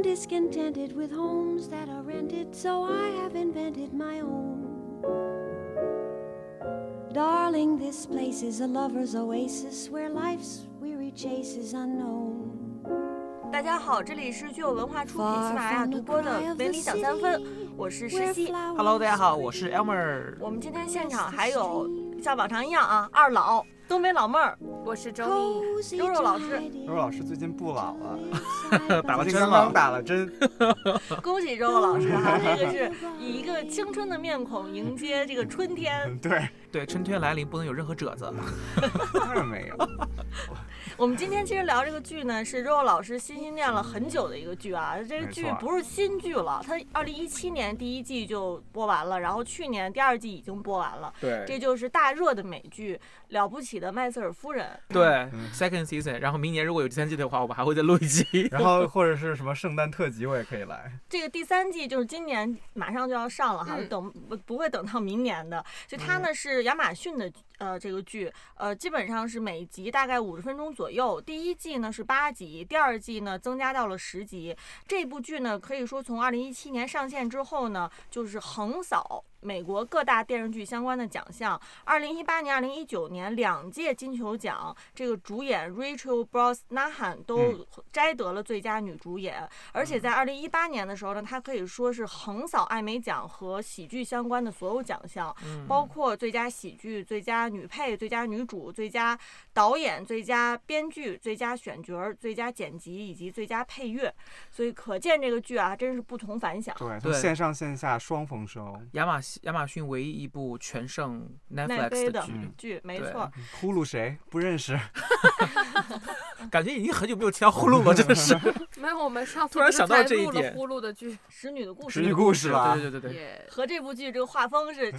I'm discontented with homes that are rented, so I have invented my own. Darling, this place is a lover's oasis where life's weary chase is unknown. 大家好，这里是具有文化出品、喜马拉雅独播的《文理讲三分》，我是诗熙。Hello，大家好，我是 Elmer。我们今天现场还有像往常一样啊，二老东北老妹儿，我是周妮。肉肉老师，肉肉老师最近不老了，打了针刚刚了，打了针，恭喜肉肉老师哈、这个是以一个青春的面孔迎接这个春天。对，对，春天来临不能有任何褶子。当然没有。我们今天其实聊这个剧呢，是肉肉老师心心念了很久的一个剧啊。这个剧不是新剧了，它二零一七年第一季就播完了，然后去年第二季已经播完了。对这就是大热的美剧《了不起的麦瑟尔夫人》。对嗯，second season，然后明年如果有第三季的话，我们还会再录一集。然后 或者是什么圣诞特辑，我也可以来。这个第三季就是今年马上就要上了哈，嗯等不不会等到明年的。就它呢是亚马逊的呃这个剧，呃基本上是每集大概五十分钟左右。第一季呢是八集，第二季呢增加到了十集。这部剧呢可以说从二零一七年上线之后呢，就是横扫。美国各大电视剧相关的奖项，二零一八年、二零一九年两届金球奖，这个主演 Rachel Brosnahan 都嗯摘得了最佳女主演。而且在二零一八年的时候呢，她可以说是横扫艾美奖和喜剧相关的所有奖项，嗯包括最佳喜剧、最佳女配、最佳女主、最佳导演、最佳编剧、最佳选角儿、最佳剪辑以及最佳配乐。所以可见这个剧啊，真是不同凡响。对线上线下双丰收。亚马逊亚马逊唯一一部全盛奈 Netflix 的的剧，嗯剧没错，呼噜谁不认识？感觉已经很久没有提到呼噜了，真的是。没有，我们上次突然想到这一点录了呼噜的剧，《使女的故事使》女故事吧。对对对对对。和这部剧这个画风是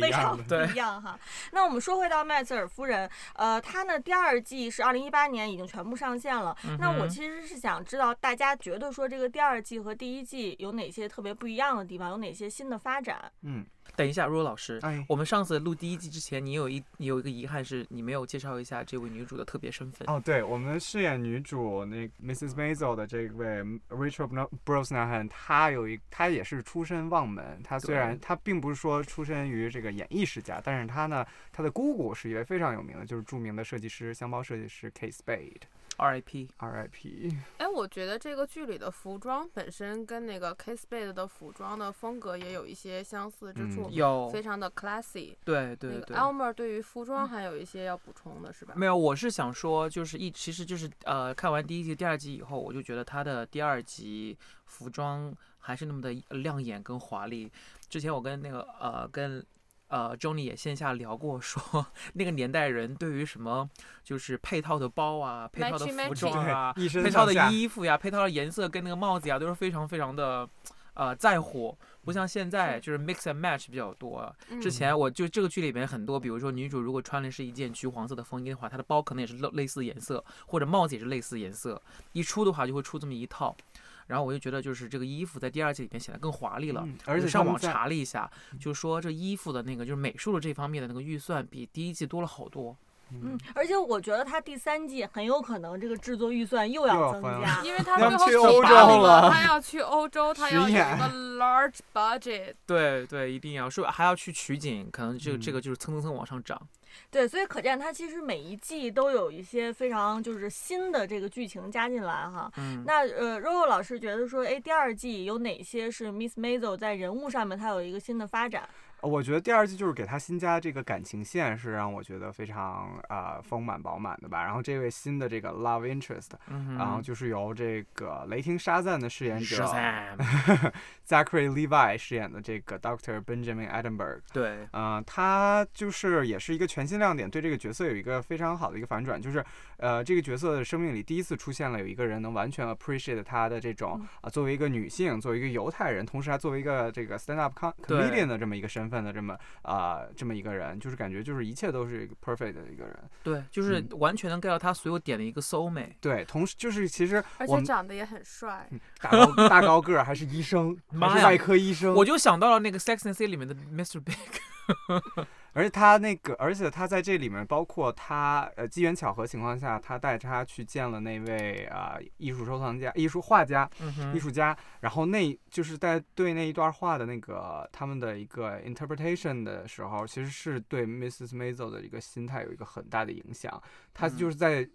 非常不一样哈。那我们说回到麦瑟尔夫人，呃，她呢第二季是二零一八年已经全部上线了。那我其实是想知道大家觉得说这个第二季和第一季有哪些特别不一样的地方，有哪些新的发展？嗯，等一下，若老师，哎，我们上次录第一季之前，你有一你有一个遗憾是你没有介绍一下这位女主的特别身份。哦，对，我们饰演女主那 Mrs. Maisel 的这位 Rachel Bro- Brosnahan，她有一，她也是出身望门。她虽然她并不是说出身于这个演艺世家，但是她呢，她的姑姑是一位非常有名的，就是著名的设计师，箱包设计师 Kate Spade。R.I.P. R.I.P. 哎，我觉得这个剧里的服装本身跟那个 K Spade 的服装的风格也有一些相似之处，嗯有非常的 classy。对对对。Elmer 对于服装还有一些要补充的是吧？没有，我是想说，就是一，其实就是呃，看完第一集、第二集以后，我就觉得他的第二集服装还是那么的亮眼跟华丽。之前我跟那个呃跟呃 Johnny 也线下聊过说，那个年代人对于什么就是配套的包啊、配套的服装啊、配套的衣服呀、配套的颜色跟那个帽子呀，都是非常非常的呃在乎。不像现在就是 mix and match 比较多，嗯之前我就这个剧里面很多，比如说女主如果穿的是一件橘黄色的风衣的话，她的包可能也是类类似颜色，或者帽子也是类似颜色，一出的话就会出这么一套。然后我就觉得就是这个衣服在第二季里面显得更华丽了。嗯而且上网查了一下，就说这衣服的那个就是美术的这方面的那个预算比第一季多了好多。嗯，而且我觉得他第三季很有可能这个制作预算又要增加。因为他要最后去欧洲了他要去欧洲，他要有一个 large budget。对对，一定要说还要去取景，可能这个、这嗯个就是蹭蹭蹭往上涨。对，所以可见它其实每一季都有一些非常就是新的这个剧情加进来哈。嗯，那呃，肉肉老师觉得说，哎，第二季有哪些是 Miss Maisel 在人物上面它有一个新的发展？我觉得第二季就是给他新加这个感情线，是让我觉得非常啊、呃丰满饱满的吧。然后这位新的这个 love interest，、嗯然后就是由这个雷霆沙赞的饰演者，Zachary Levi 饰演的这个 Doctor Benjamin Edinburgh，对，嗯、他就是也是一个全新亮点，对这个角色有一个非常好的一个反转，就是呃这个角色的生命里第一次出现了有一个人能完全 appreciate 他的这种啊、作为一个女性，作为一个犹太人，同时还作为一个这个 stand up com comedian 的这么一个身份的这么啊、这么一个人，就是感觉就是一切都是一个 perfect 的一个人。对，就是嗯完全能 get 到他所有点的一个 soul 美。对，同时就是其实而且长得也很帅。大高大高个儿，还是医生，妈呀还是外科医生。我就想到了那个《Sex and City》里面的 Mr. Big，而且他那个，而且他在这里面，包括他呃机缘巧合情况下，他带着他去见了那位啊、艺术收藏家、艺术画家、嗯艺术家，然后那就是在对那一段话的那个他们的一个 interpretation 的时候，其实是对 Mrs. Maisel 的一个心态有一个很大的影响。他嗯就是在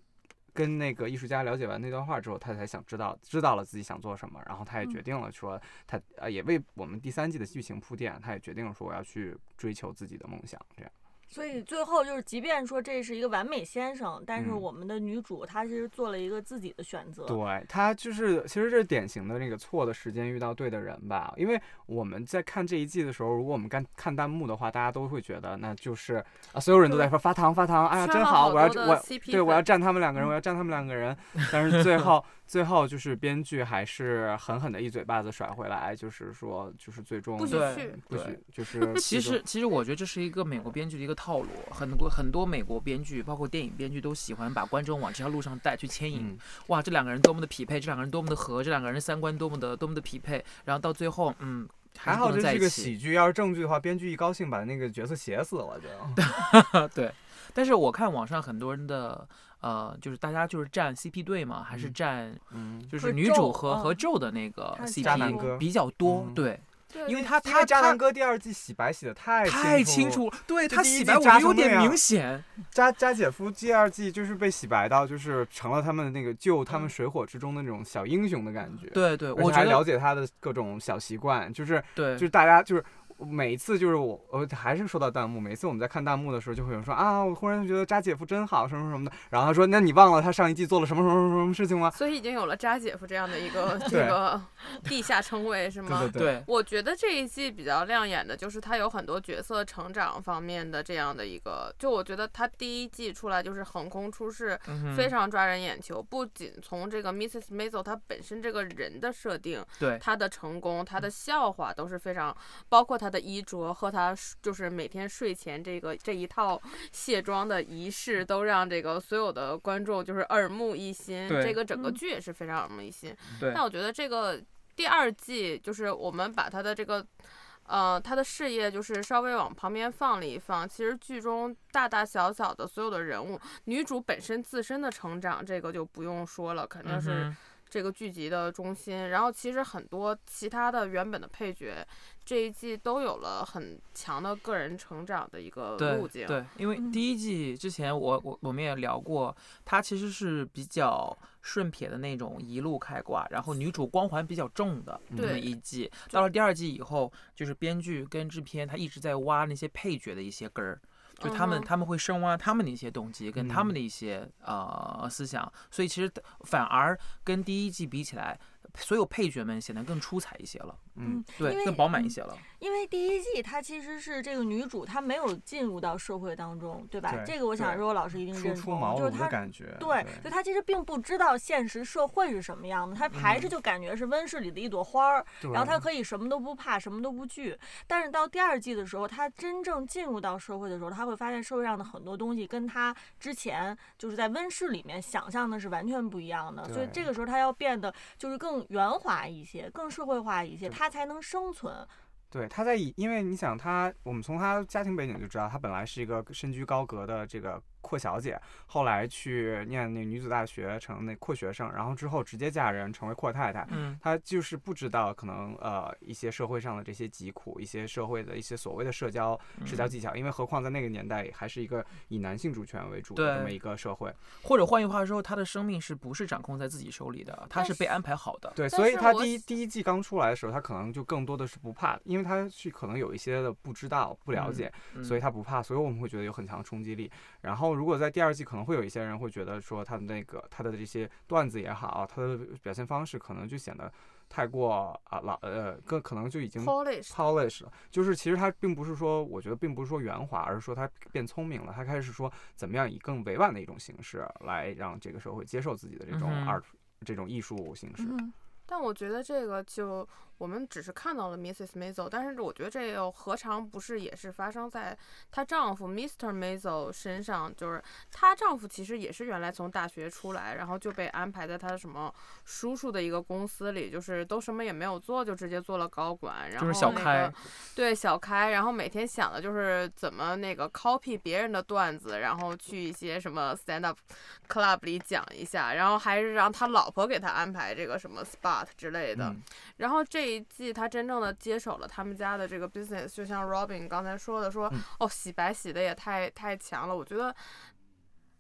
跟那个艺术家了解完那段话之后，他才想知道知道了自己想做什么，然后他也决嗯定了说他呃也为我们第三季的剧情铺垫，他也决定了说我要去追求自己的梦想，这样。所以最后就是，即便说这是一个完美先生，但是嗯我们的女主她其实做了一个自己的选择。对她就是，其实这是典型的那个错的时间遇到对的人吧。因为我们在看这一季的时候，如果我们看看弹幕的话，大家都会觉得那就是啊，所有人都在说发糖发糖，哎呀真好，我要我对我要粉站他们两个人，我要站他们两个人。但是最后最后就是编剧还是狠狠的一嘴巴子甩回来，就是说就是最终不许对去不许就 是其实，其实我觉得这是一个美国编剧的一个套路，很多很多美国编剧，包括电影编剧都喜欢把观众往这条路上带，去牵引。嗯哇，这两个人多么的匹配，这两个人多么的合，这两个人三观多么的多么的匹配，然后到最后，嗯，还好这是个喜剧，要是正剧的话，编剧一高兴把那个角色写死了就。对，但是我看网上很多人的呃，就是大家就是站 CP 队嘛，还是嗯。站嗯，就是女主咒和和嗯咒的那个渣男 CP 哥比较多，嗯。对，因为他他他渣男哥第二季洗白洗的太太清清楚了，对他洗白我觉得有点明显，渣渣姐夫第二季就是被洗白到，就是成了他们那个救他们嗯。水火之中的那种小英雄的感觉。，对对，而且还我觉了解他的各种小习惯，就是对。就是大家就是。每一次就是我，我还是说到弹幕。每次我们在看弹幕的时候，就会有人说啊，我忽然觉得扎姐夫真好，什么什么的。然后他说，那你忘了他上一季做了什么什么什么什么事情吗？所以已经有了扎姐夫这样的一个 这个地下称谓是 吗？对对对我觉得这一季比较亮眼的就是他有很多角色成长方面的这样的一个，就我觉得他第一季出来就是横空出世，嗯非常抓人眼球。不仅从这个 Mrs. Maisel 她本身这个人的设定，对她的成功，她的笑话都是非常，包括她的衣着和他就是每天睡前这个这一套卸妆的仪式，都让这个所有的观众就是耳目一新。这个整个嗯剧也是非常耳目一新。对但我觉得这个第二季就是我们把他的这个。呃，他的事业就是稍微往旁边放了一放。其实剧中大大小小的所有的人物，女主本身自身的成长，这个就不用说了，肯定嗯是哼这个剧集的中心。然后其实很多其他的原本的配角，这一季都有了很强的个人成长的一个路径。对，因为嗯第一季之前我我我们也聊过，它其实是比较顺撇的那种一路开挂，然后女主光环比较重的那一季。到了第二季以后，就是编剧跟制片他一直在挖那些配角的一些根儿。就他们他们会深挖他们的一些动机跟他们嗯。的一些呃思想，所以其实反而跟第一季比起来，所有配角们显得更出彩一些了，嗯，因对，为更饱满一嗯些了。因为第一季她其实是这个女主，她没有进入到社会当中，对吧？对这个我想如果老师一定认同，出就是她。感觉。对，就她其实并不知道现实社会是什么样的，她排着就感觉是温室里的一朵花儿，对然后她可以什么都不怕，什么都不惧。但是到第二季的时候，她真正进入到社会的时候，她会发现社会上的很多东西跟她之前就是在温室里面想象的是完全不一样的。所以这个时候她要变得就是更圆滑一些，更社会化一些，他才能生存。对，他在以，因为你想他，我们从他家庭背景就知道，他本来是一个身居高阁的这个阔小姐，后来去念那女子大学成那阔学生，然后之后直接嫁人成为阔太太。嗯，她就是不知道可能呃一些社会上的这些疾苦，一些社会的一些所谓的社交社交嗯技巧，因为何况在那个年代还是一个以男性主权为主的这么一个社会。或者换句话说，她的生命是不是掌控在自己手里的？她是是被安排好的。对，所以她第一第一季刚出来的时候，她可能就更多的是不怕，因为她是可能有一些的不知道、不了嗯解，嗯所以她不怕，所以我们会觉得有很强的冲击力。然后如果在第二季，可能会有一些人会觉得说他的那个他的这些段子也好，他的表现方式可能就显得太过啊老呃，更可能就已经 polish polish 了，就是其实他并不是说，我觉得并不是说圆滑，而是说他变聪明了，他开始说怎么样以更委婉的一种形式来让这个社会接受自己的这种 art、这种艺术形式。嗯，但我觉得这个就我们只是看到了 Mrs. Maisel，但是我觉得这又何尝不是也是发生在她丈夫 Mr. Maisel 身上？就是她丈夫其实也是原来从大学出来，然后就被安排在她什么叔叔的一个公司里，就是都什么也没有做，就直接做了高管，然后就是小开对小开，然后每天想的就是怎么那个 copy 别人的段子，然后去一些什么 stand up club 里讲一下，然后还是让他老婆给他安排这个什么 spot 之类的。嗯然后这一季他真正的接手了他们家的这个 business，就像 Robin 刚才说的说，嗯哦，洗白洗的也太太强了，我觉得。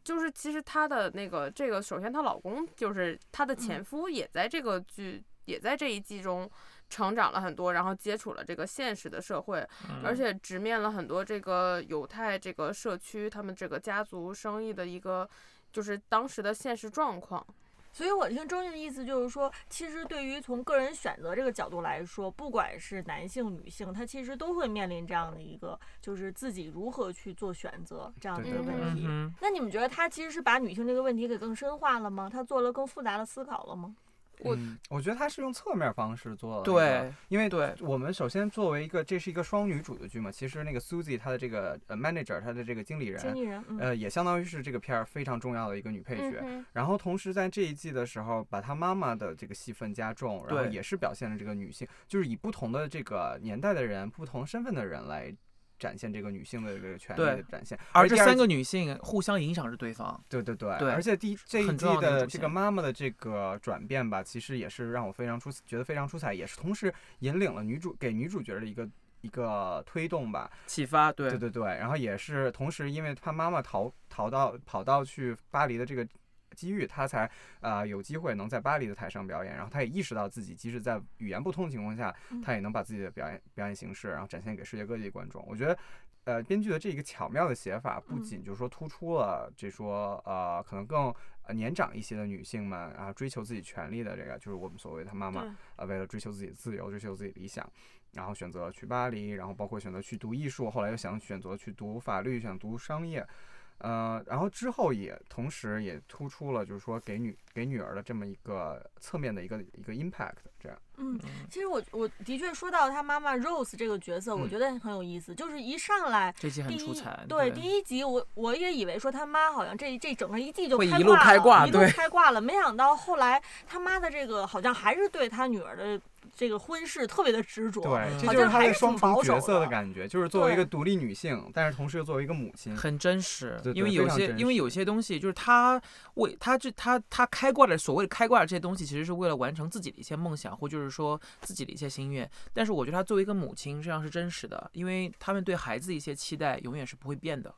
就是其实她的那个这个，首先她老公就是她的前嗯夫，也在这个剧，也在这一季中成长了很多，然后接触了这个现实的社会，嗯而且直面了很多这个犹太这个社区他们这个家族生意的一个就是当时的现实状况。所以我听周静的意思就是说，其实对于从个人选择这个角度来说，不管是男性、女性，他其实都会面临这样的一个，就是自己如何去做选择这样的一个问题。那你们觉得他其实是把女性这个问题给更深化了吗？他做了更复杂的思考了吗？我嗯。我觉得他是用侧面方式做的，对，因为对。我们首先作为一个这是一个双女主的剧嘛，其实那个 Susie 她的这个呃 manager 她的这个经理人，经理人，嗯，呃也相当于是这个片儿非常重要的一个女配角。嗯然后同时在这一季的时候，把她妈妈的这个戏份加重，然后也是表现了这个女性，就是以不同的这个年代的人、不同身份的人来展现这个女性的这个权利的展现。而这三个女性互相影响着对方。对对对，对而且第一这一季的这个妈妈的这个转变吧，其实也是让我非常出觉得非常出彩，也是同时引领了女主给女主角的一个一个推动吧。启发，对对对对，然后也是同时因为她妈妈逃逃到跑到去巴黎的这个。机遇，他才呃有机会能在巴黎的台上表演，然后他也意识到自己即使在语言不通的情况下，他也能把自己的表演表演形式，然后展现给世界各地观众。我觉得，呃，编剧的这个巧妙的写法，不嗯仅就是说突出了这说呃可能更呃年长一些的女性们啊追求自己权利的这个，就是我们所谓的她妈妈对，呃为了追求自己自由，追求自己理想。然后选择去巴黎，然后包括选择去读艺术，后来又想选择去读法律，想读商业，呃，然后之后也同时也突出了就是说给女给女儿的这么一个侧面的一个一个 impact，这样。嗯，其实我我的确说到他妈妈 Rose 这个角色，我嗯觉得很有意思，就是一上来。这集很第一出彩。对第一集我我也以为说他妈好像这这整个一季就会一路开挂了开挂一路对开挂了，没想到后来他妈的这个好像还是对他女儿的这个婚事特别的执着，对，嗯这就是她好像还是的双保守重角色的的感觉，就是作为一个独立女性，但是同时又作为一个母亲。很真实，因为有些因为有些东西就是他为他这他他开挂的所谓的开挂的这些东西，其实是为了完成自己的一些梦想，或就是说自己的一些心愿。但是我觉得他作为一个母亲，这样是真实的，因为他们对孩子的一些期待永远是不会变的。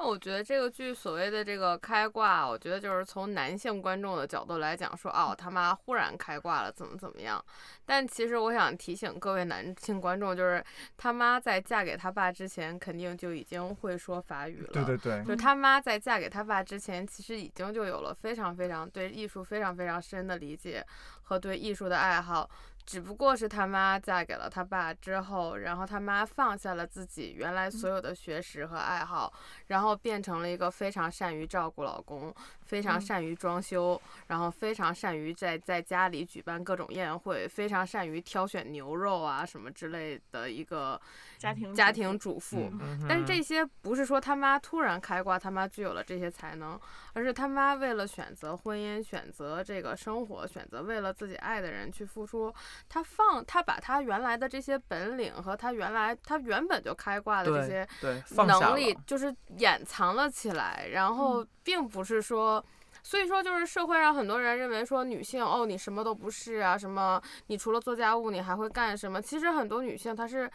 那我觉得这个剧所谓的这个开挂，我觉得就是从男性观众的角度来讲，说哦他妈忽然开挂了，怎么怎么样。但其实我想提醒各位男性观众，就是他妈在嫁给他爸之前，肯定就已经会说法语了。对对对，就他妈在嫁给他爸之前，其实已经就有了非常非常对艺术非常非常深的理解和对艺术的爱好。只不过是他妈嫁给了他爸之后，然后他妈放下了自己原来所有的学识和爱好，然后变成了一个非常善于照顾老公、非常嗯。善于装修，然后非常善于在在家里举办各种宴会，非常善于挑选牛肉啊什么之类的一个家庭家主妇庭主妇。嗯但是这些不是说他妈突然开挂，他妈具有了这些才能，而是他妈为了选择婚姻、选择这个生活、选择为了自己爱的人去付出，他放他把他原来的这些本领和他原来他原本就开挂的这些能力，就是掩藏了起来，然后并不是说。所以说，就是社会上很多人认为说女性哦，你什么都不是啊，什么你除了做家务，你还会干什么？其实很多女性她是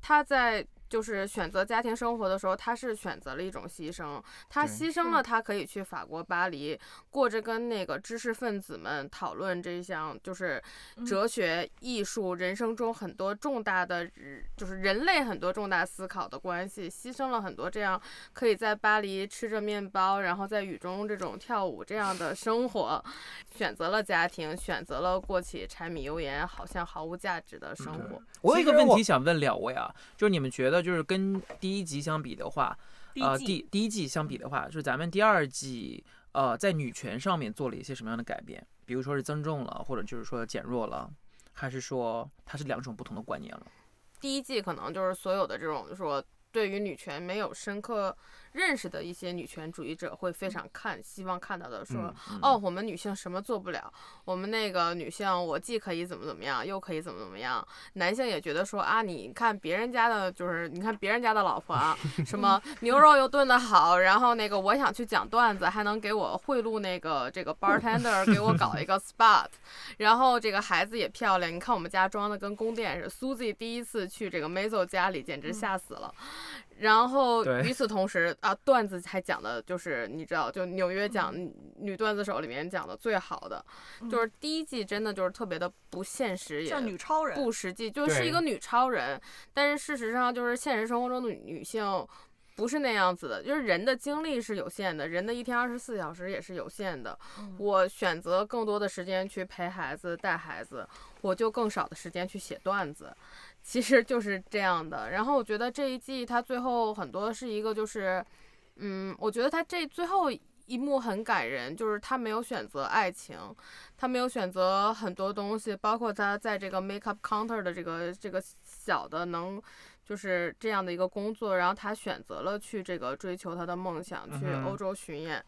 她在就是选择家庭生活的时候，他是选择了一种牺牲，他牺牲了他可以去法国巴黎，过着跟那个知识分子们讨论这项就是嗯。哲学、艺术、人生中很多重大的日，就是人类很多重大思考的关系，牺牲了很多这样可以在巴黎吃着面包，然后在雨中这种跳舞这样的生活，选择了家庭，选择了过起柴米油盐好像毫无价值的生活。我有一个问题想问两位啊，就是你们觉得就是跟第一集相比的话，呃，第第第一季相比的话，就是咱们第二季呃在女权上面做了一些什么样的改变？比如说是增重了，或者就是说减弱了，还是说它是两种不同的观念了？第一季可能就是所有的这种说对于女权没有深刻认识的一些女权主义者会非常看希望看到的说，嗯哦，我们女性什么做不了？我们那个女性，我既可以怎么怎么样，又可以怎么怎么样。男性也觉得说啊，你看别人家的，就是你看别人家的老婆啊，什么牛肉又炖得好，然后那个我想去讲段子，还能给我贿赂那个这个 bartender 给我搞一个 spot，然后这个孩子也漂亮，你看我们家装的跟宫殿似的。Suzy 第一次去这个 Maisel 家里，简直吓死了。然后与此同时啊，段子还讲的就是你知道，就纽约讲女段子手里面讲的最好的，就是第一季真的就是特别的不现实，也像女超人，不实际，就是一个女超人。但是事实上，就是现实生活中的女性不是那样子的，就是人的精力是有限的，人的一天二十四小时也是有限的。嗯我选择更多的时间去陪孩子、带孩子，我就更少的时间去写段子。其实就是这样的。然后我觉得这一季它最后很多是一个就是，嗯，我觉得它这最后一幕很感人，就是他没有选择爱情，他没有选择很多东西，包括他在这个 makeup counter 的这个这个小的能。就是这样的一个工作，然后他选择了去这个追求他的梦想，去欧洲巡演。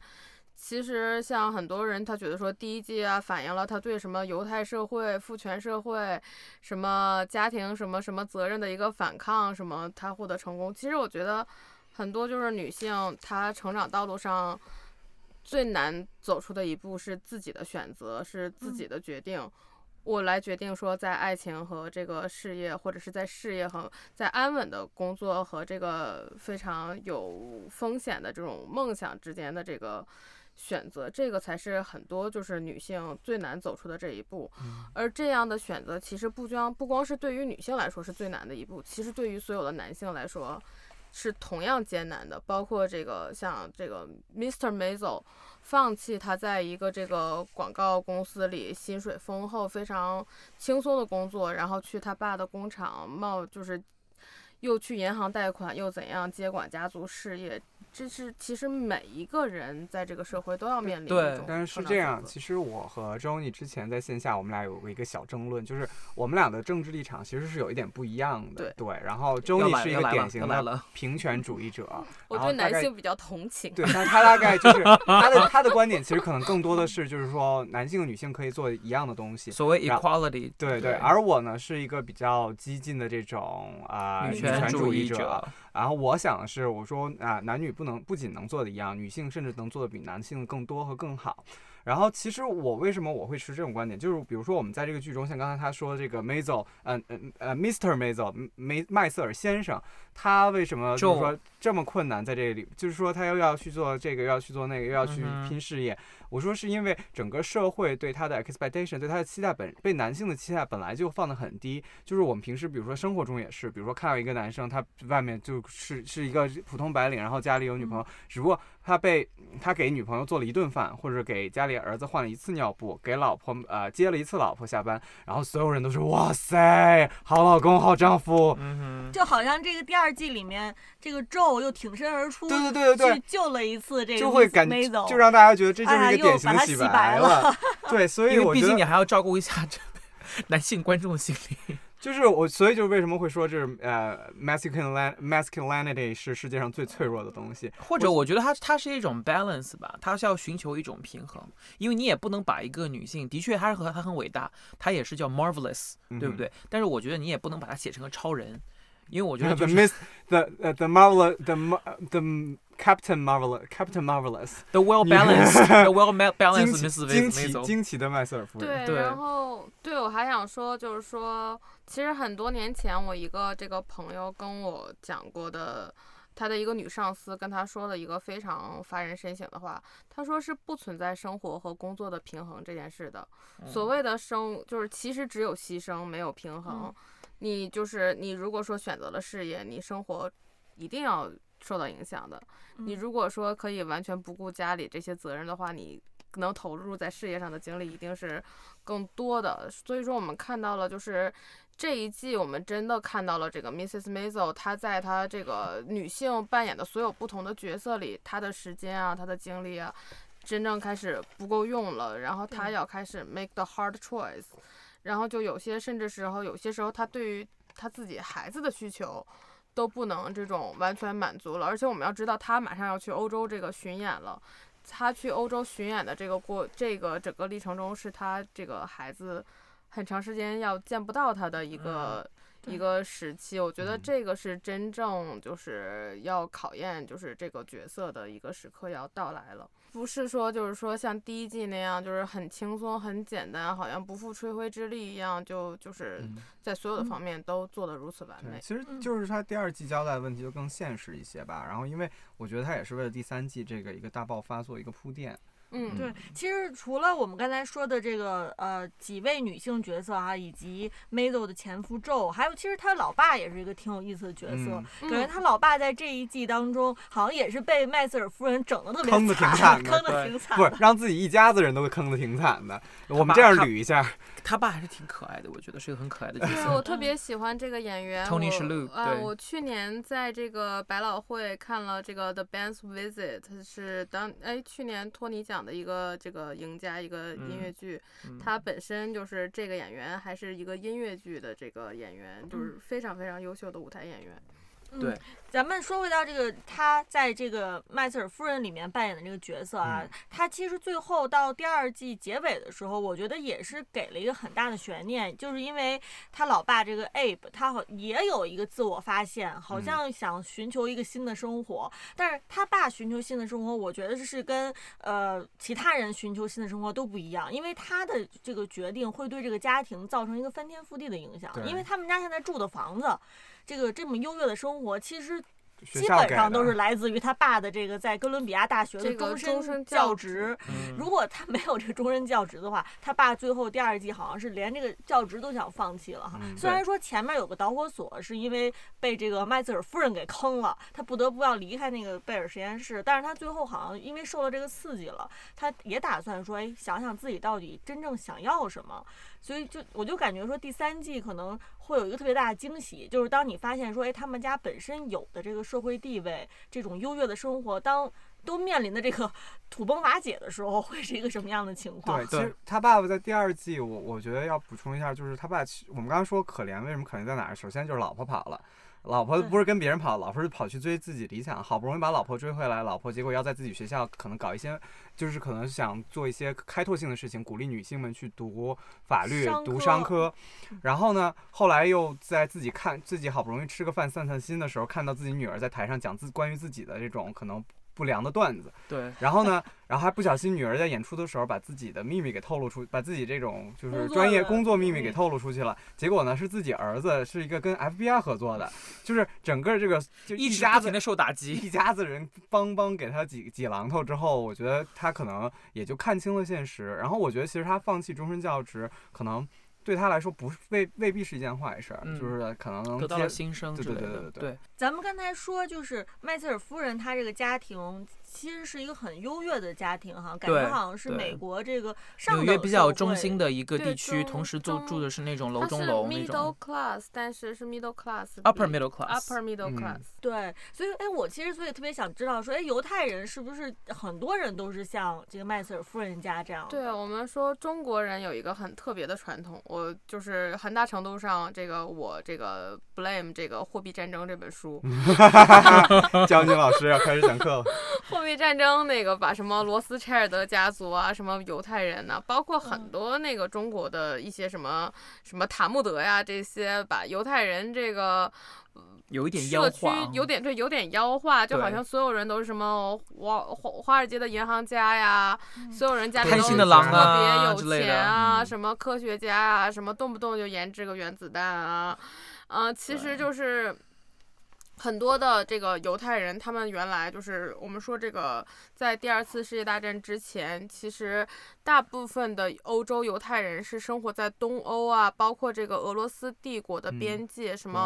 其实像很多人，他觉得说第一季啊，反映了他对什么犹太社会、父权社会、什么家庭、什么什么责任的一个反抗，什么他获得成功。其实我觉得很多就是女性她成长道路上最难走出的一步是自己的选择，是自己的决定。我来决定说，在爱情和这个事业，或者是在事业和在安稳的工作和这个非常有风险的这种梦想之间的这个选择，这个才是很多就是女性最难走出的这一步。而这样的选择，其实不光不光是对于女性来说是最难的一步，其实对于所有的男性来说是同样艰难的。包括这个像这个 Mr. Maisel 放弃他在一个这个广告公司里薪水丰厚、非常轻松的工作，然后去他爸的工厂冒就是。又去银行贷款，又怎样接管家族事业？这是其实每一个人在这个社会都要面临对一种但是是这样，其实我和周妮之前在线下，我们俩有过一个小争论，就是我们俩的政治立场其实是有一点不一样的。对对然后周要妮是一个典型的平权主义者，我对男性比较同情。对，但他大概就是 他的他的观点，其实可能更多的是就是说男性女性可以做一样的东西。所谓 equality，对对，而我呢是一个比较激进的这种啊、女女权主义主义者，然后我想的是，我说啊、男女不能不仅能做的一样，女性甚至能做的比男性更多和更好。然后其实我为什么我会持这种观点，就是比如说我们在这个剧中，像刚才他说的这个 Maisel，嗯嗯呃，Mr. Maisel 梅麦瑟尔先生，他为什么就是说这么困难在这里？就是说他又要去做这个，又要去做那个，又要去拼事业。我说是因为整个社会对他的 expectation，对他的期待本被男性的期待本来就放得很低。就是我们平时比如说生活中也是，比如说看到一个男生，他外面就是是一个普通白领，然后家里有女朋友，只不过他被他给女朋友做了一顿饭，或者给家里儿子换了一次尿布，给老婆呃接了一次老婆下班，然后所有人都说哇塞，好老公好丈夫。嗯就好像这个第二季里面，这个咒又挺身而出，对对对对去救了一次这个就会感觉就让大家觉得这就是一个典型的洗的白白了对，所以我觉得竟你还要照顾一下这男性观众的心理。就是我，所以就是为什么会说这是呃 masculine masculinity 是世界上最脆弱的东西。或者我觉得它它是一种 balance 吧，它是要寻求一种平衡，因为你也不能把一个女性，的确她是和她很伟大，她也是叫 marvelous，对不对？但是我觉得你也不能把它写成个超人，因为我觉 得就是 miss the uh, the marvelous the the Captain Marvelous Captain Marvelous the well balanced，the well balanced 奇 Mrs. 惊奇惊奇的麦瑟尔夫人。对，对然后对我还想说，就是说，其实很多年前我一个这个朋友跟我讲过的，他的一个女上司跟他说了一个非常发人深省的话，他说是不存在生活和工作的平衡这件事的。所谓的生，就是其实只有牺牲，没有平衡。嗯你就是你，如果说选择了事业，你生活一定要受到影响的。你嗯如果说可以完全不顾家里这些责任的话，你能投入在事业上的精力一定是更多的。所以说，我们看到了，就是这一季我们真的看到了这个 Mrs. Maisel，她在她这个女性扮演的所有不同的角色里，她的时间啊，她的精力啊，真正开始不够用了，然后她要开始 make the hard choice。然后就有些甚至时候有些时候她对于她自己孩子的需求。都不能这种完全满足了，而且我们要知道，他马上要去欧洲这个巡演了。他去欧洲巡演的这个过这个整个历程中，是他这个孩子很长时间要见不到他的一个、一个时期。我觉得嗯这个是真正就是要考验就是这个角色的一个时刻要到来了。不是说就是说像第一季那样，就是很轻松、很简单，好像不负吹灰之力一样，就就是嗯在所有的嗯方面都做得如此完对，美。其实嗯就是他第二季交代的问题就更现实一些吧。然后，因为我觉得他也是为了第三季这个一个大爆发做一个铺垫。嗯，对，其实除了我们刚才说的这个呃几位女性角色啊、以及 Maisel 的前夫 Joe，还有其实他老爸也是一个挺有意思的角色。嗯感觉他老爸在这一季当中，好像也是被麦瑟尔夫人整的特别坑的挺惨，的坑的挺惨的。不是让自己一家子人都坑的挺惨的。我们这样捋一下，他爸还是挺可爱的，我觉得是个很可爱的角对，我特别喜欢这个演员 Tony 我 Shalhoub，呃，对。我去年在这个百老汇看了这个《The Band's Visit》，是当哎去年托尼奖的一个这个赢家，一个音乐剧。嗯。他本身就是这个演员，还是一个音乐剧的这个演员，就是非常非常优秀的舞台演员。对。嗯，咱们说回到这个他在这个麦瑟尔夫人里面扮演的这个角色啊，嗯。他其实最后到第二季结尾的时候，我觉得也是给了一个很大的悬念，就是因为他老爸这个 Abe，他好也有一个自我发现，好嗯。像想寻求一个新的生活，但是他爸寻求新的生活，我觉得是跟呃其他人寻求新的生活都不一样，因为他的这个决定会对这个家庭造成一个翻天覆地的影响，因为他们家现在住的房子。这个这么优越的生活，其实基本上都是来自于他爸的这个在哥伦比亚大学的终终身教教职。嗯如果他没有这个终身教职的话，他爸最后第二季好像是连这个教职都想放弃了哈。嗯虽然说前面有个导火索，是因为被这个麦瑟尔夫人给坑了，他不得不要离开那个贝尔实验室。但是他最后好像因为受了这个刺激了，他也打算说，哎，想想自己到底真正想要什么。所以就我就感觉说第三季可能会有一个特别大的惊喜，就是当你发现说，哎，他们家本身有的这个社会地位，这种优越的生活，当都面临的这个 土崩瓦解的时候，会是一个什么样的情况？对，其实他爸爸在第二季，我我觉得要补充一下，就是他爸，我们刚刚说可怜，为什么可怜在哪儿？首先就是老婆跑了。老婆不是跟别人跑，老婆是跑去追自己理想，好不容易把老婆追回来，老婆结果要在自己学校可能搞一些，就是可能想做一些开拓性的事情，鼓励女性们去读法律、读商科商科，然后呢，后来又在自己看自己好不容易吃个饭散散心的时候，看到自己女儿在台上讲自关于自己的这种可能不良的段子，对，然后呢，然后还不小心女儿在演出的时候把自己的秘密给透露出，把自己这种就是专业工作秘密给透露出去了。结果呢，是自己儿子是一个跟 FBI 合作的，就是整个这个就一家子受打击。一家子人帮帮给他几几榔头之后，我觉得他可能也就看清了现实。然后我觉得其实他放弃终身教职，可能对他来说不是未未必是一件坏事就是可能得到了新生之类的，对对对对对，咱们刚才说，就是麦瑟尔夫人她这个家庭其实是一个很优越的家庭哈，感觉好像是美国这个上纽约等比较中心的一个对地区，中同时住中住的是那种楼它是中楼那 middle 种 class，但是是 middle class 比 upper middle class。upper middle 嗯 class。对，所以哎，我其实所以特别想知道说，哎，犹太人是不是很多人都是像这个麦瑟尔夫人家这样的？对我们说，中国人有一个很特别的传统，我就是很大程度上，这个我这个 blame 这个《货币战争》这本书，将军老师要开始讲课了。货币战争那个把什么罗斯柴尔德家族啊，什么犹太人呐、包括很嗯多那个中国的一些什么什么塔木德呀这些，把犹太人这个有一点妖社区化，有点对，有点妖化，就好像所有人都是什么华华华尔街的银行家呀，所有人家里都心的狼特啊别有钱啊，嗯。什么科学家啊，什么动不动就研制个原子弹啊，嗯、其实就是。很多的这个犹太人，他们原来就是我们说这个，在第二次世界大战之前，其实大部分的欧洲犹太人是生活在东欧啊，包括这个俄罗斯帝国的嗯边界，什什么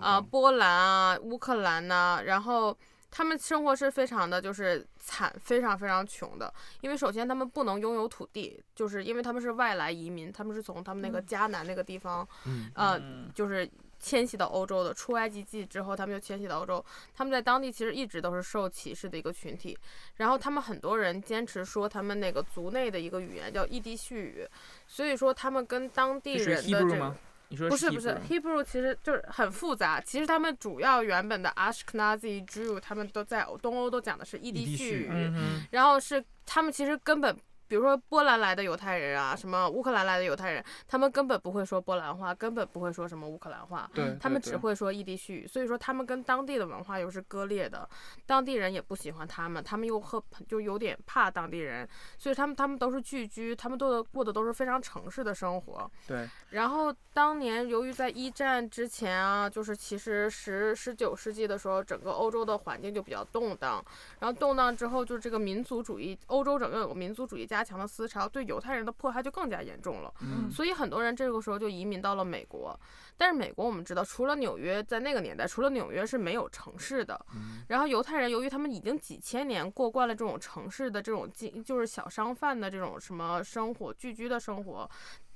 啊，波兰啊，乌克兰呐、然后他们生活是非常的就是惨，非常非常穷的。因为首先他们不能拥有土地，就是因为他们是外来移民，他们是从他们那个嗯。迦南那个地方，嗯。呃，嗯。就是迁徙到欧洲的，出埃及记之后，他们就迁徙到欧洲。他们在当地其实一直都是受歧视的一个群体，然后他们很多人坚持说他们那个族内的一个语言叫伊地叙语，所以说他们跟当地人的这个吗？你说不是不是 Hebrew，Hebrew 其实就是很复杂。其实他们主要原本的 Ashkenazi Jew，他们都在东欧都讲的是伊地叙语，然后是他们其实根本。比如说波兰来的犹太人啊，什么乌克兰来的犹太人，他们根本不会说波兰话，根本不会说什么乌克兰话，对，他们只会说异地叙语，所以说他们跟当地的文化又是割裂的，当地人也不喜欢他们，他们又和就有点怕当地人，所以他们他们都是聚居，他们过的过的都是非常城市的生活。对，然后当年由于在一战之前啊，就是其实十十九世纪的时候，整个欧洲的环境就比较动荡，然后动荡之后，就是这个民族主义，欧洲整个有个民族主义加强的思潮，对犹太人的迫害就更加严重了。嗯所以很多人这个时候就移民到了美国。但是美国我们知道，除了纽约，在那个年代，除了纽约是没有城市的。然后犹太人由于他们已经几千年过惯了这种城市的这种经，就是小商贩的这种什么生活聚居的生活。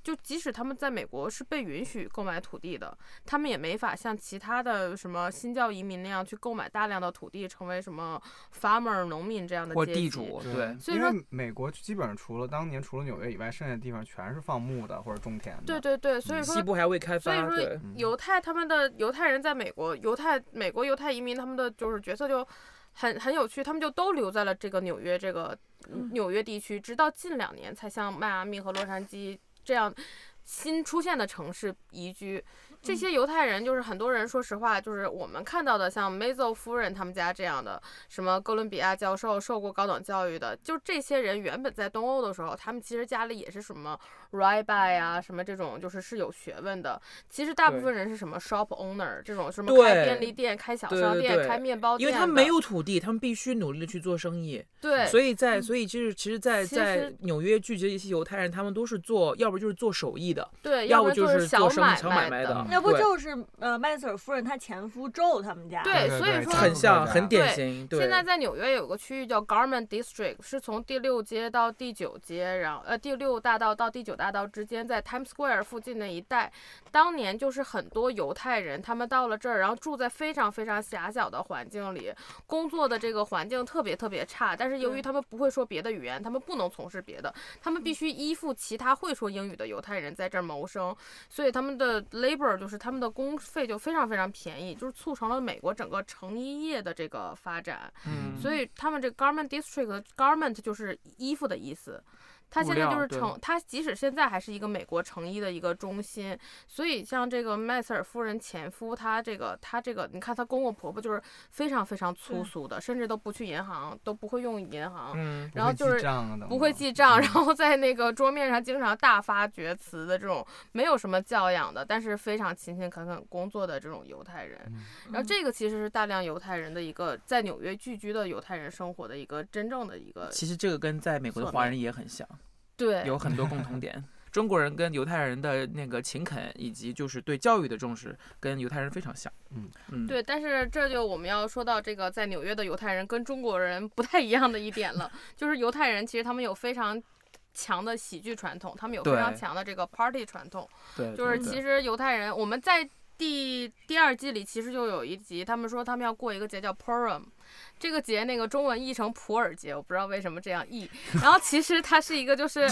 就即使他们在美国是被允许购买土地的，他们也没法像其他的什么新教移民那样去购买大量的土地，成为什么 farmer 农民这样的或阶级。地主，对，所以说因为美国基本上除了当年除了纽约以外，剩下的地方全是放牧的或者种田的。对对对，所以说西部还未开发，所以说，犹太他们的犹太人在美国，犹太美国犹太移民他们的就是角色就很很有趣，他们就都留在了这个纽约这个嗯纽约地区，直到近两年才向迈阿密和洛杉矶这样新出现的城市移居。这些犹太人就是很多人，说实话，就是我们看到的，像梅泽夫人他们家这样的，什么哥伦比亚教授，受过高等教育的，就这些人原本在东欧的时候，他们其实家里也是什么 rabbi 啊，什么这种就是是有学问的。其实大部分人是什么 shop owner 这种什么开便利店、开小商店、对对开面包店，因为他们没有土地，他们必须努力的去做生意，对，所以在所以就是其实在，其在纽约聚集的一些犹太人，他们都是做，要不就是做手艺的，对，要不就是做小生意小买买卖的嗯要不就是呃麦瑟尔夫人她前夫 Joe 他们家。对，所以说很像，很典对型，对。现在在纽约有个区域叫 Garment District，是从第六街到第九街，然后呃第六大道到第九大道之间，在 Times Square 附近的一带，当年就是很多犹太人，他们到了这儿，然后住在非常非常狭小的环境里，工作的这个环境特别特别差，但是由于他们不会说别的语言，他们不能从事别的，他们必须依附其他会说英语的犹太人在这儿谋生，所以他们的 labor 就是他们的工费就非常非常便宜，就是促成了美国整个成衣业的这个发展。嗯，所以他们这 garment district garment 就是衣服的意思。它现在就是成，它即使现在还是一个美国成衣的一个中心，所以像这个麦瑟尔夫人前夫，他这个他这个，你看他公公婆婆就是非常非常粗俗的，甚至都不去银行，都不会用银行，嗯，然后就是不会记账，嗯然后在那个桌面上经常大发厥词的这种没有什么教养的，但是非常勤勤恳恳工作的这种犹太人。嗯然后这个其实是大量犹太人的一个在纽约聚居的犹太人生活的一个真正的一个其实这个跟在美国的华人也很像，对有很多共同点。中国人跟犹太人的那个勤恳，以及就是对教育的重视，跟犹太人非常像。嗯嗯，对，但是这就我们要说到这个在纽约的犹太人跟中国人不太一样的一点了，就是犹太人其实他们有非常强的喜剧传统，他们有非常强的这个 party 传统。对，就是其实犹太人，我们在第第二季里其实就有一集，他们说他们要过一个节叫 Purim。这个节那个中文译成普洱节，我不知道为什么这样译。然后其实它是一个就是。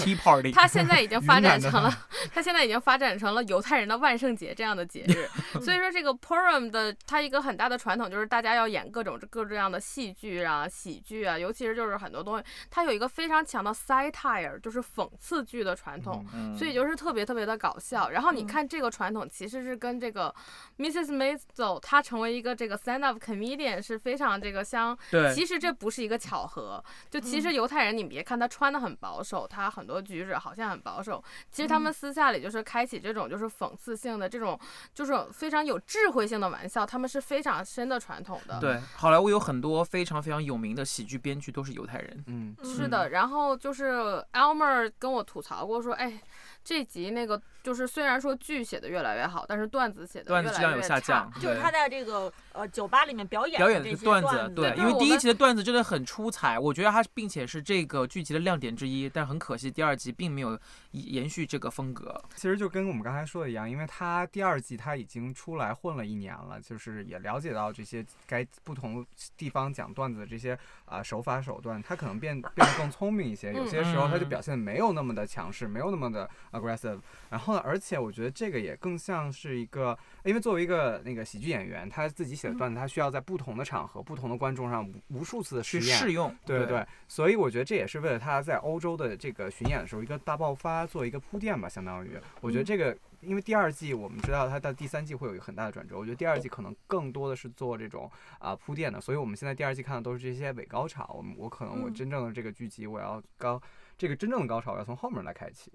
它现在已经发展成了，它现在已经发展成了犹太人的万圣节这样的节日。所以说，这个 Purim 的它一个很大的传统就是大家要演各种各这样的戏剧啊、喜剧啊，尤其是就是很多东西，它有一个非常强的 satire，就是讽刺剧的传统。嗯所以就是特别特别的搞笑。然后你嗯看这个传统其实是跟这个 Mrs. Maisel 她成为一个这个 stand up comedian 是非常这个相。对，其实这不是一个巧合，就其实犹太人，你别看他穿的很保守，他很多举止好像很保守，其实他们私下里就是开启这种就是讽刺性的这种就是非常有智慧性的玩笑，他们是非常深的传统的。对，好莱坞有很多非常非常有名的喜剧编剧都是犹太人。嗯，是的，然后就是 Elmer 跟我吐槽过说，哎，这集那个就是虽然说剧写的越来越好，但是段子写的段子质量有下降，就是他在这个呃酒吧里面表演表演的段子，对，因为第一集的段子真的很出彩，我觉得他并且是这个剧集的亮点之一，但很可惜第二集并没有延续这个风格。其实就跟我们刚才说的一样，因为他第二季他已经出来混了一年了，就是也了解到这些该不同地方讲段子的这些啊手法手段，他可能变变得更聪明一些，有些时候他就表现没有那么的强势，没有那么的 aggressive。然后呢，而且我觉得这个也更像是一个，因为作为一个那个喜剧演员，他自己写的段子，他需要在不同的场合、不同的观众上无数次的实验试用，对对。所以我觉得这也是为了他在欧洲的这个巡演的时候一个大爆发做一个铺垫吧，相当于。我觉得这个，因为第二季我们知道他到第三季会有一个很大的转折，我觉得第二季可能更多的是做这种啊铺垫的。所以我们现在第二季看的都是这些伪高潮，我们我可能我真正的这个剧集我要高，这个真正的高潮我要从后面来开启。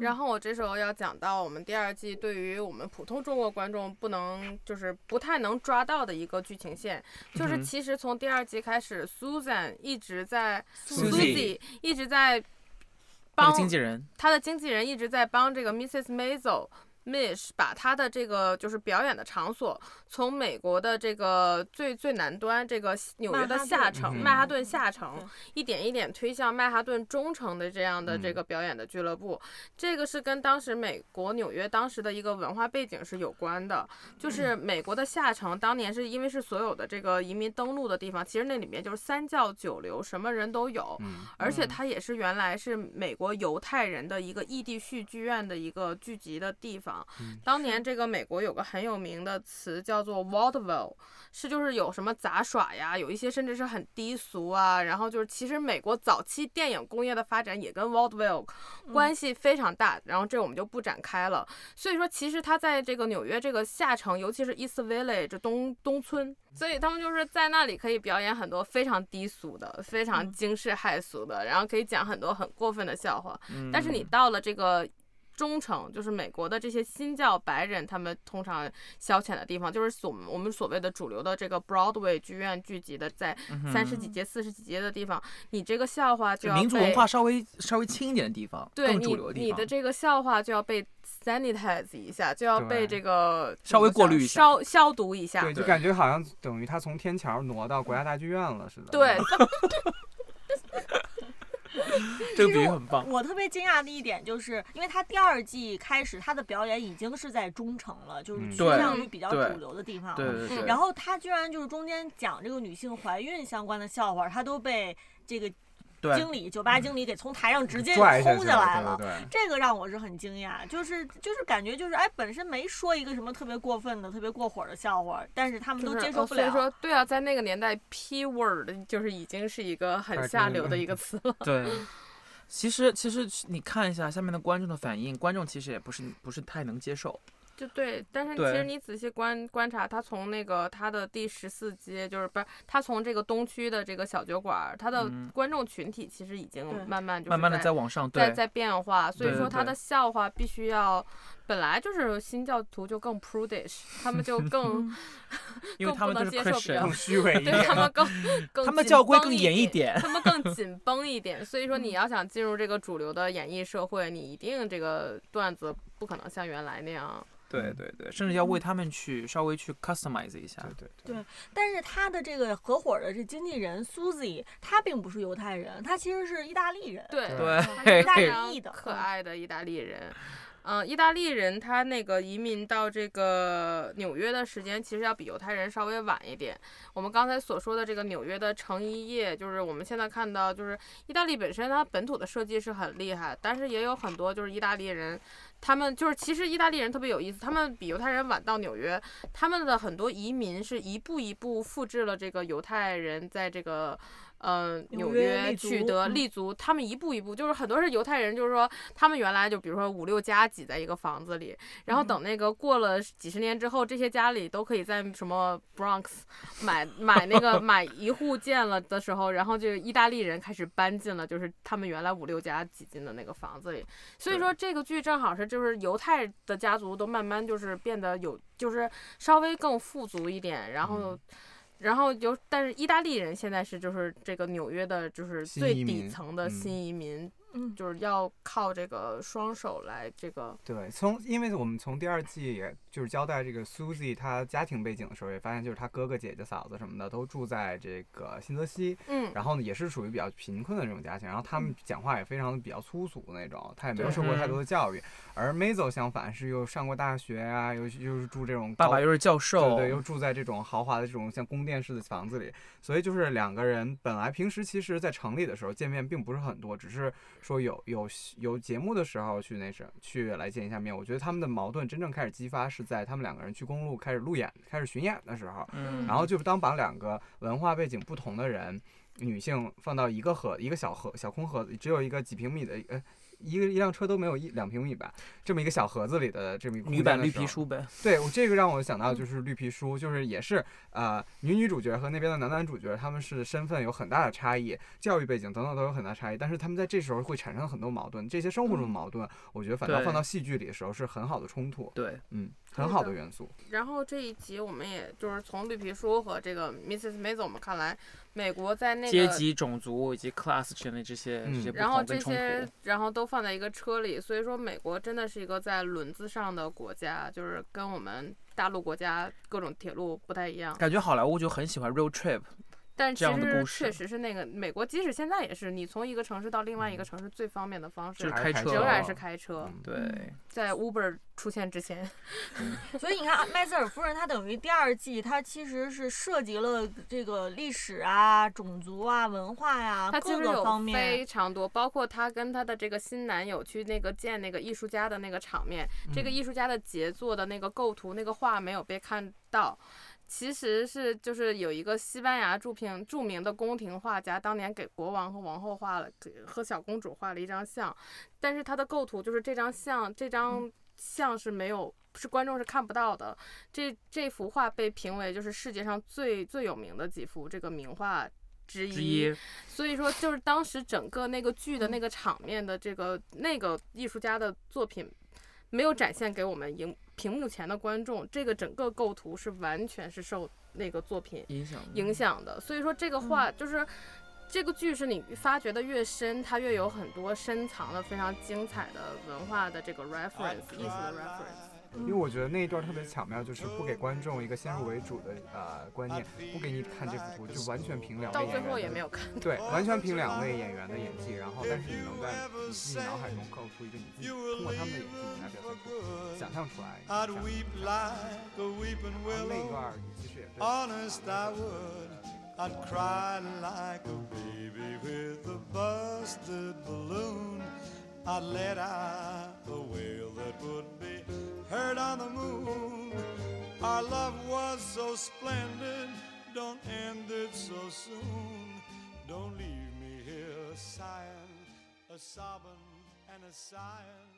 然后我这时候要讲到我们第二季对于我们普通中国观众不能就是不太能抓到的一个剧情线，就是其实从第二季开始，Susan 一直在 Susie 一直在帮经纪人，他的经纪人一直在帮这个 Mrs. Maisel。Mish 把他的这个就是表演的场所，从美国的这个最最南端，这个纽约的下城曼哈顿下城，一点一点推向曼哈顿中城的这样的这个表演的俱乐部。这个是跟当时美国纽约当时的一个文化背景是有关的，就是美国的下城当年是因为是所有的这个移民登陆的地方，其实那里面就是三教九流，什么人都有，而且它也是原来是美国犹太人的一个异地续剧院的一个聚集的地方。当年这个美国有个很有名的词叫做 vaudeville，是就是有什么杂耍呀，有一些甚至是很低俗啊。然后就是其实美国早期电影工业的发展也跟 vaudeville 关系非常大。然后这我们就不展开了。所以说其实它在这个纽约这个下城，尤其是 East Village 东东村，所以他们就是在那里可以表演很多非常低俗的、非常惊世骇俗的，然后可以讲很多很过分的笑话。但是你到了这个。忠诚就是美国的这些新教白人，他们通常消遣的地方，就是所我们所谓的主流的这个 Broadway 剧院聚集的，在三十几街、四十几街的地方，你这个笑话就要民族文化稍微稍微轻一点的地方，对你你的这个笑话就要被 sanitize 一下，就要被这个稍微过滤一下，消消毒一下，对，就感觉好像等于他从天桥挪到国家大剧院了似的，对。这个比喻很棒。我特别惊讶的一点就是，因为他第二季开始，他的表演已经是在中城了，就是趋向于比较主流的地方了。对对对。然后他居然就是中间讲这个女性怀孕相关的笑话，他都被这个经理酒吧经理给从台上直接轰下来了。这个让我是很惊讶，就是就是感觉就是哎，本身没说一个什么特别过分的、特别过火的笑话，但是他们都接受不了。所以说，对啊，在那个年代，P word 就是已经是一个很下流的一个词了。对。其实，其实你看一下下面的观众的反应，观众其实也不是不是太能接受。就对，但是其实你仔细观观察，他从那个他的第十四街，就是不是他从这个东区的这个小酒馆，他的观众群体其实已经慢慢就慢慢的在往上在在变化，所以说他的笑话必须要。本来就是新教徒就更 prudish，他们就更 因为他们能接受比较更虚伪 一点，对他们更更他们教规更严一点，他们更紧绷一点。所以说你要想进入这个主流的演艺社会，你一定这个段子不可能像原来那样。对对对，甚至要为他们去稍微去 customize 一下。对对对。但是他的这个合伙的这经纪人 Susie，他并不是犹太人，他其实是意大利人。对对，意大利的可爱的意大利人。嗯，意大利人他那个移民到这个纽约的时间，其实要比犹太人稍微晚一点。我们刚才所说的这个纽约的成衣业，就是我们现在看到，就是意大利本身它本土的设计是很厉害，但是也有很多就是意大利人，他们就是其实意大利人特别有意思，他们比犹太人晚到纽约，他们的很多移民是一步一步复制了这个犹太人在这个。嗯，纽约取得立足，他们一步一步，就是很多是犹太人，就是说他们原来就比如说五六家挤在一个房子里，然后等那个过了几十年之后，这些家里都可以在什么 Bronx 买买那个 买一户建了的时候，然后就意大利人开始搬进了，就是他们原来五六家挤进的那个房子里。所以说这个剧正好是就是犹太的家族都慢慢就是变得有，就是稍微更富足一点，然后。然后有，但是意大利人现在是就是这个纽约的，就是最底层的新移民嗯。就是要靠这个双手来这个对，从因为我们从第二季也就是交代这个 Susie 她家庭背景的时候，也发现就是她哥哥姐姐嫂子什么的都住在这个新泽西，嗯然后呢也是属于比较贫困的这种家庭，然后他们讲话也非常的比较粗俗那种，他也没有受过太嗯。多的教育，而 Maisel 相反是又上过大学啊，又又是住这种爸爸又是教授，对对，又住在这种豪华的这种像宫殿式的房子里，所以就是两个人本来平时其实在城里的时候见面并不是很多，只是说有有有节目的时候去那什去来见一下面。我觉得他们的矛盾真正开始激发是在他们两个人去公路开始路演、开始巡演的时候，嗯，然后就当把两个文化背景不同的人。女性放到一个盒一个小盒小空盒子，只有一个几平米的呃一个一辆车都没有一两平米吧，这么一个小盒子里的这么一个女版绿皮书呗，对我这个让我想到就是绿皮书，就是也是呃女女主角和那边的男男主角他们是身份有很大的差异，教育背景等等都有很大差异，但是他们在这时候会产生很多矛盾，这些生活中的矛盾，我觉得反倒放到戏剧里的时候是很好的冲突，对，嗯，很好的元素。然后这一集我们也就是从绿皮书和这个 Mrs. Maisel 我们看来，美国在那个阶级、种族以及 class 之类的这些然后这些，然后都放在一个车里，所以说美国真的是一个在轮子上的国家，就是跟我们大陆国家各种铁路不太一样。感觉好莱坞就很喜欢 road trip，但其实确实是那个美国，即使现在也是，你从一个城市到另外一个城市最方便的方式就是开车仍然是开车。嗯对，在 Uber 出现之前，所以你看，麦瑟尔夫人她等于第二季，她其实是涉及了这个历史啊、种族啊、文化呀、各她其实有个方面非。常多，包括她跟她的这个新男友去那个见那个艺术家的那个场面，这个嗯艺术家的杰作的那个构图、那个画没有被看到。其实是就是有一个西班牙著名著名的宫廷画家，当年给国王和王后画了，给和小公主画了一张像，但是他的构图就是这张像，这张像是没有，是观众是看不到的。这这幅画被评为就是世界上最最有名的几幅这个名画之之一，所以说，就是当时整个那个剧的那个场面的这个那个艺术家的作品，没有展现给我们荧屏幕前的观众，这个整个构图是完全是受那个作品影响影响的。所以说，这个画就是。这个剧是你发掘的越深，它越有很多深藏的非常精彩的文化的这个 reference，艺术的 reference。因为我觉得那一段特别巧妙，就是不给观众一个先入为主的呃观念，不给你看这幅图，就完全凭两位到演员的最后也没有看对，完全凭两位演员的演技，然后但是你能在你自己脑海中构出一个你自己通过他们的演技，你来表现出、想象出来想 weep like a weeping 然后那一.段其实也对 Honest, I would. I'd cry like a baby with a busted balloon. I'd let out a wail that would be heard on the moon. Our love was so splendid. Don't end it so soon. Don't leave me here sighing, a sobbing and a sighing.